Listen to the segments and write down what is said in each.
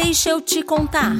Deixa eu te contar.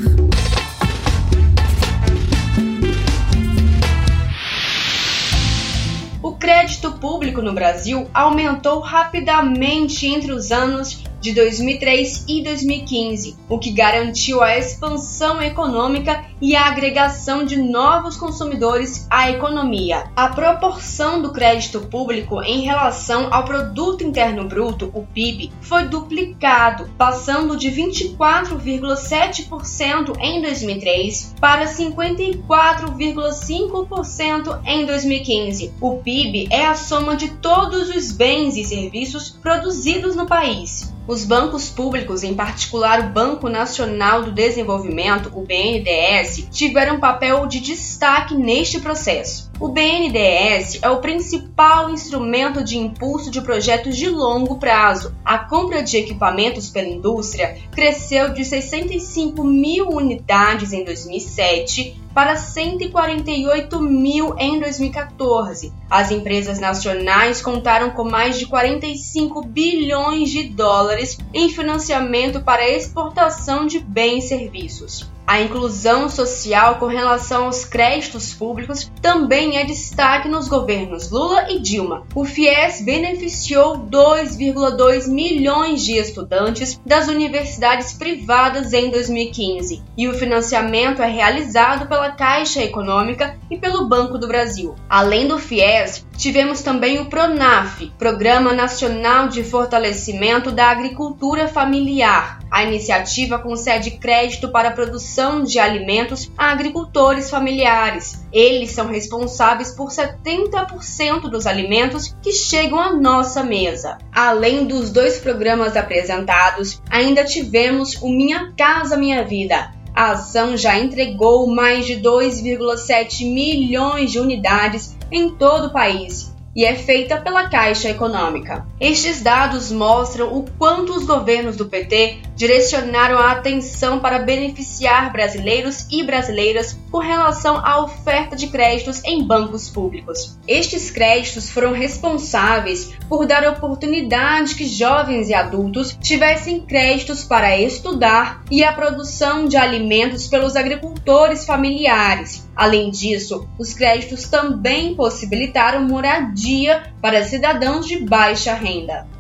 O crédito público no Brasil aumentou rapidamente entre os anos de 2003 e 2015, o que garantiu a expansão econômica e a agregação de novos consumidores à economia. A proporção do crédito público em relação ao produto interno bruto, o PIB, foi duplicado, passando de 24,7% em 2003 para 54,5% em 2015. O PIB é a soma de todos os bens e serviços produzidos no país. Os bancos públicos, em particular o Banco Nacional do Desenvolvimento, o BNDES, tiveram um papel de destaque neste processo. O BNDES é o principal instrumento de impulso de projetos de longo prazo. A compra de equipamentos pela indústria cresceu de 65 mil unidades em 2007 para 148 mil em 2014. As empresas nacionais contaram com mais de 45 bilhões de dólares em financiamento para exportação de bens e serviços. A inclusão social com relação aos créditos públicos também é destaque nos governos Lula e Dilma. O FIES beneficiou 2,2 milhões de estudantes das universidades privadas em 2015 e o financiamento é realizado pela Caixa Econômica e pelo Banco do Brasil. Além do FIES, tivemos também o PRONAF, Programa Nacional de Fortalecimento da Agricultura Familiar. A iniciativa concede crédito para a produção de alimentos a agricultores familiares. Eles são responsáveis por 70% dos alimentos que chegam à nossa mesa. Além dos dois programas apresentados, ainda tivemos o Minha Casa Minha Vida, a ação já entregou mais de 2,7 milhões de unidades em todo o país e é feita pela Caixa Econômica. Estes dados mostram o quanto os governos do PT direcionaram a atenção para beneficiar brasileiros e brasileiras com relação à oferta de créditos em bancos públicos. Estes créditos foram responsáveis por dar oportunidade que jovens e adultos tivessem créditos para estudar e a produção de alimentos pelos agricultores familiares. Além disso, os créditos também possibilitaram moradia para cidadãos de baixa renda.